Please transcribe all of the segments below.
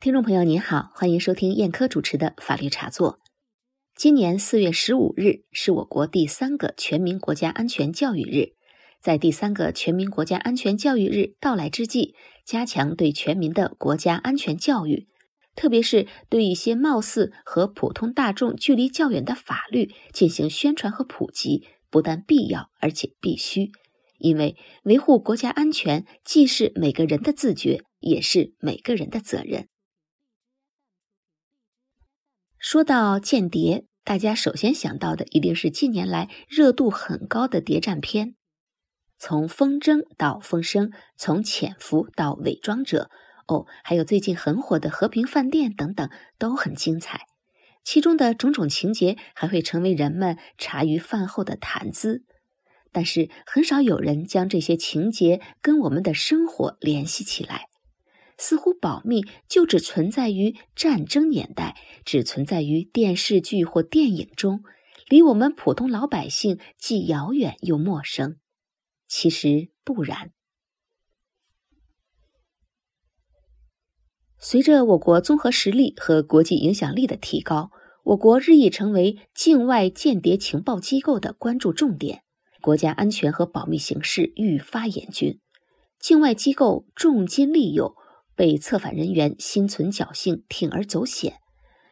听众朋友您好，欢迎收听燕科主持的法律茶座。今年四月十五日是我国第三个全民国家安全教育日，在第三个全民国家安全教育日到来之际，加强对全民的国家安全教育，特别是对一些貌似和普通大众距离较远的法律进行宣传和普及，不但必要，而且必须。因为维护国家安全既是每个人的自觉，也是每个人的责任。说到间谍，大家首先想到的一定是近年来热度很高的谍战片，从《风筝》到《风声》，从潜伏到伪装者，哦，还有最近很火的《和平饭店》等等，都很精彩。其中的种种情节还会成为人们茶余饭后的谈资，但是很少有人将这些情节跟我们的生活联系起来。似乎保密就只存在于战争年代，只存在于电视剧或电影中，离我们普通老百姓既遥远又陌生。其实不然。随着我国综合实力和国际影响力的提高，我国日益成为境外间谍情报机构的关注重点，国家安全和保密形势愈发严峻，境外机构重金利诱。被策反人员心存侥幸，铤而走险；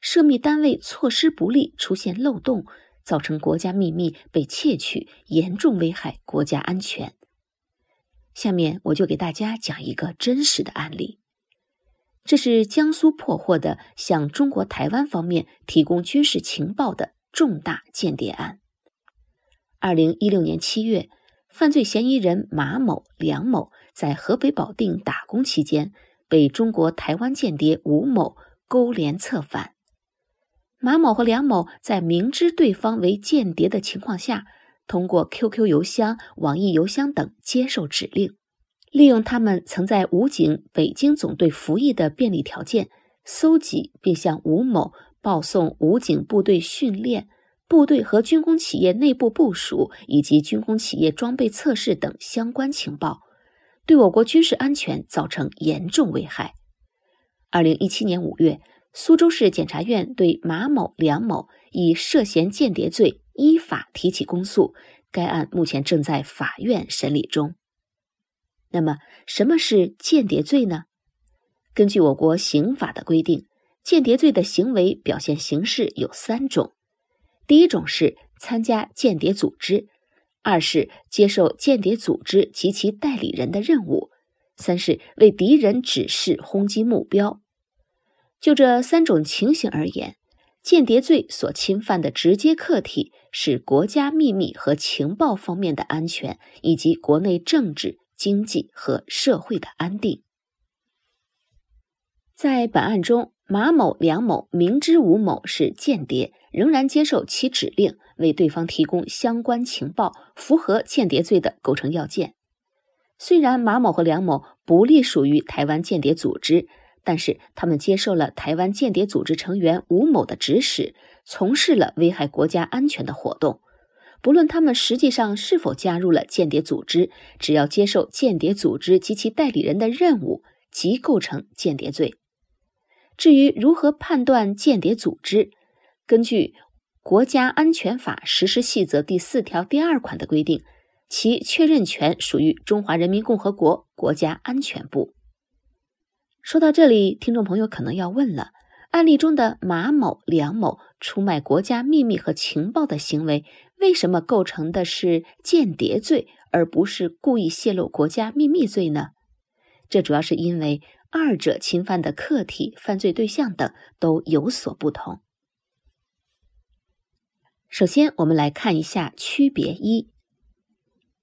涉密单位措施不力，出现漏洞，造成国家秘密被窃取，严重危害国家安全。下面我就给大家讲一个真实的案例，这是江苏破获的向中国台湾方面提供军事情报的重大间谍案。二零一六年七月，犯罪嫌疑人马某、梁某在河北保定打工期间。被中国台湾间谍吴某勾连策反，马某和梁某在明知对方为间谍的情况下，通过 QQ 邮箱、网易邮箱等接受指令，利用他们曾在武警北京总队服役的便利条件，搜集并向吴某报送武警部队训练、部队和军工企业内部部署以及军工企业装备测试等相关情报。对我国军事安全造成严重危害。二零一七年五月，苏州市检察院对马某、梁某以涉嫌间谍罪依法提起公诉，该案目前正在法院审理中。那么，什么是间谍罪呢？根据我国刑法的规定，间谍罪的行为表现形式有三种：第一种是参加间谍组织。二是接受间谍组织及其代理人的任务，三是为敌人指示轰击目标。就这三种情形而言，间谍罪所侵犯的直接客体是国家秘密和情报方面的安全，以及国内政治、经济和社会的安定。在本案中，马某、梁某明知吴某是间谍，仍然接受其指令。为对方提供相关情报，符合间谍罪的构成要件。虽然马某和梁某不隶属于台湾间谍组织，但是他们接受了台湾间谍组织成员吴某的指使，从事了危害国家安全的活动。不论他们实际上是否加入了间谍组织，只要接受间谍组织及其代理人的任务，即构成间谍罪。至于如何判断间谍组织，根据。《国家安全法实施细则》第四条第二款的规定，其确认权属于中华人民共和国国家安全部。说到这里，听众朋友可能要问了：案例中的马某、梁某出卖国家秘密和情报的行为，为什么构成的是间谍罪，而不是故意泄露国家秘密罪呢？这主要是因为二者侵犯的客体、犯罪对象等都有所不同。首先，我们来看一下区别：一、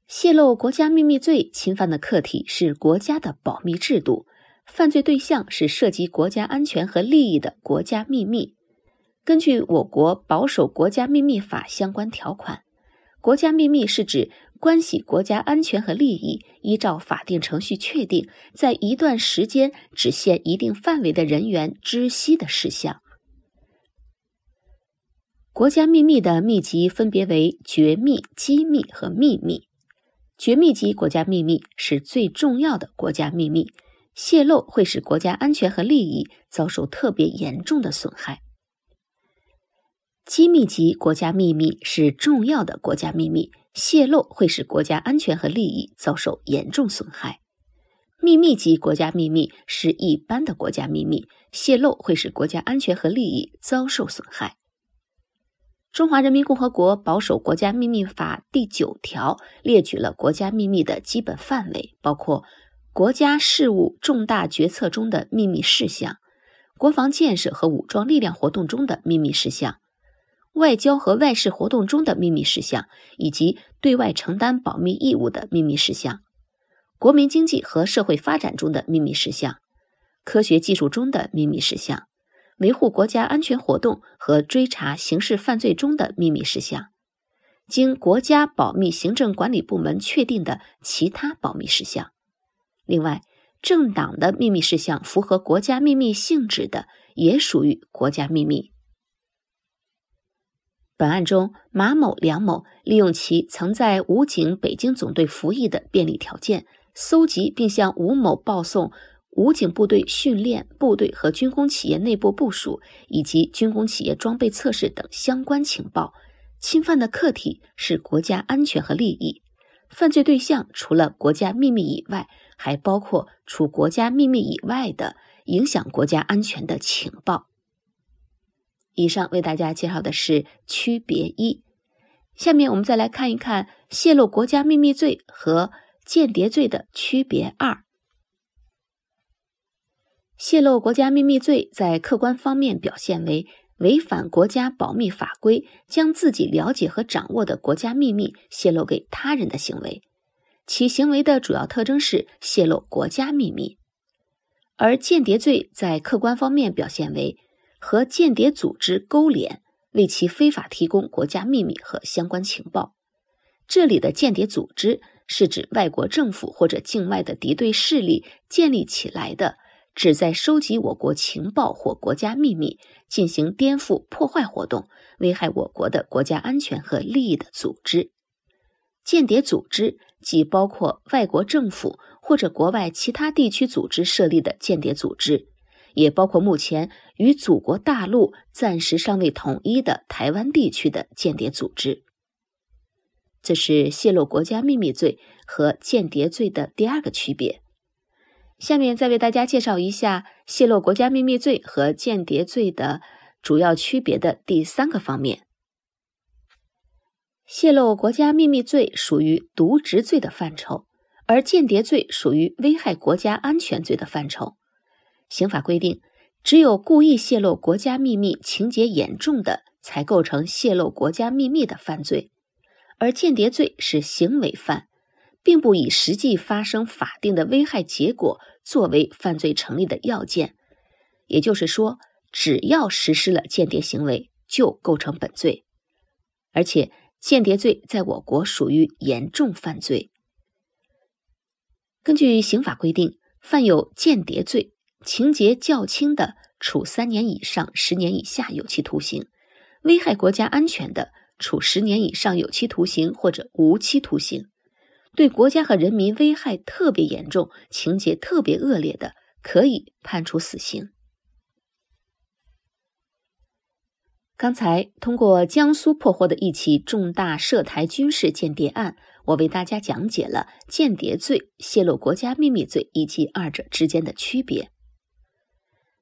泄露国家秘密罪侵犯的客体是国家的保密制度，犯罪对象是涉及国家安全和利益的国家秘密。根据我国保守国家秘密法相关条款，国家秘密是指关系国家安全和利益，依照法定程序确定，在一段时间只限一定范围的人员知悉的事项。国家秘密的秘籍分别为绝密、机密和秘密。绝密级国家秘密是最重要的国家秘密，泄露会使国家安全和利益遭受特别严重的损害。机密级国家秘密是重要的国家秘密，泄露会使国家安全和利益遭受严重损害。秘密级国家秘密是一般的国家秘密，泄露会使国家安全和利益遭受损害。中华人民共和国保守国家秘密法第九条列举了国家秘密的基本范围，包括国家事务重大决策中的秘密事项，国防建设和武装力量活动中的秘密事项。外交和外事活动中的秘密事项，以及对外承担保密义务的秘密事项；国民经济和社会发展中的秘密事项；科学技术中的秘密事项；维护国家安全活动和追查刑事犯罪中的秘密事项；经国家保密行政管理部门确定的其他保密事项。另外，政党的秘密事项符合国家秘密性质的，也属于国家秘密。本案中，马某、梁某利用其曾在武警北京总队服役的便利条件，搜集并向吴某报送武警部队训练、部队和军工企业内部部署以及军工企业装备测试等相关情报。侵犯的客体是国家安全和利益，犯罪对象除了国家秘密以外，还包括除国家秘密以外的影响国家安全的情报。以上为大家介绍的是区别一，下面我们再来看一看泄露国家秘密罪和间谍罪的区别二。泄露国家秘密罪在客观方面表现为违反国家保密法规，将自己了解和掌握的国家秘密泄露给他人的行为，其行为的主要特征是泄露国家秘密；而间谍罪在客观方面表现为。和间谍组织勾连，为其非法提供国家秘密和相关情报。这里的间谍组织是指外国政府或者境外的敌对势力建立起来的，旨在收集我国情报或国家秘密，进行颠覆、破坏活动，危害我国的国家安全和利益的组织。间谍组织既包括外国政府或者国外其他地区组织设立的间谍组织。也包括目前与祖国大陆暂时尚未统一的台湾地区的间谍组织。这是泄露国家秘密罪和间谍罪的第二个区别。下面再为大家介绍一下泄露国家秘密罪和间谍罪的主要区别的第三个方面。泄露国家秘密罪属于渎职罪的范畴，而间谍罪属于危害国家安全罪的范畴。刑法规定，只有故意泄露国家秘密、情节严重的，才构成泄露国家秘密的犯罪；而间谍罪是行为犯，并不以实际发生法定的危害结果作为犯罪成立的要件。也就是说，只要实施了间谍行为，就构成本罪。而且，间谍罪在我国属于严重犯罪。根据刑法规定，犯有间谍罪。情节较轻的，处三年以上十年以下有期徒刑；危害国家安全的，处十年以上有期徒刑或者无期徒刑；对国家和人民危害特别严重、情节特别恶劣的，可以判处死刑。刚才通过江苏破获的一起重大涉台军事间谍案，我为大家讲解了间谍罪、泄露国家秘密罪以及二者之间的区别。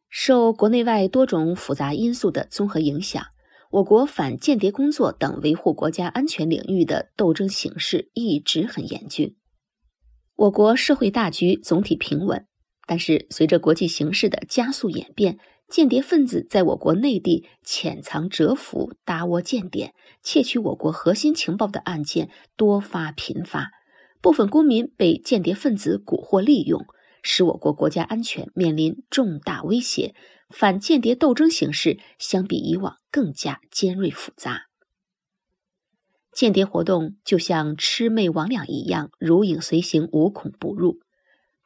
受国内外多种复杂因素的综合影响，我国反间谍工作等维护国家安全领域的斗争形势一直很严峻。我国社会大局总体平稳，但是随着国际形势的加速演变，间谍分子在我国内地潜藏蛰伏、搭窝间谍、窃取我国核心情报的案件多发频发，部分公民被间谍分子蛊惑利用。使我国国家安全面临重大威胁，反间谍斗争形势相比以往更加尖锐复杂。间谍活动就像魑魅魍魉一样，如影随形，无孔不入。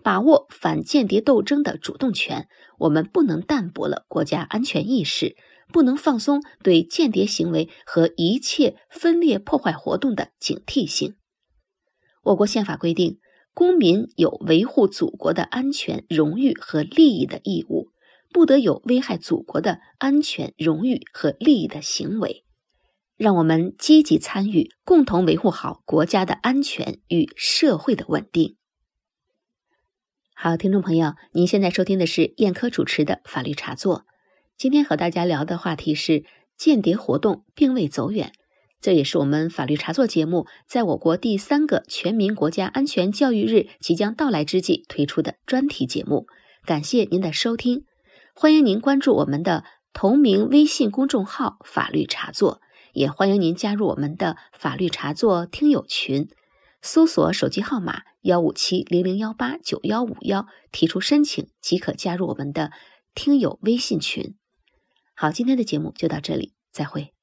把握反间谍斗争的主动权，我们不能淡薄了国家安全意识，不能放松对间谍行为和一切分裂破坏活动的警惕性。我国宪法规定。公民有维护祖国的安全、荣誉和利益的义务，不得有危害祖国的安全、荣誉和利益的行为。让我们积极参与，共同维护好国家的安全与社会的稳定。好，听众朋友，您现在收听的是燕科主持的法律茶座。今天和大家聊的话题是间谍活动并未走远，这也是我们法律茶座节目在我国第三个全民国家安全教育日即将到来之际推出的专题节目。感谢您的收听，欢迎您关注我们的同名微信公众号“法律茶座”。也欢迎您加入我们的法律茶座听友群，搜索手机号码幺五七零零幺八九幺五幺，提出申请即可加入我们的听友微信群。好，今天的节目就到这里，再会。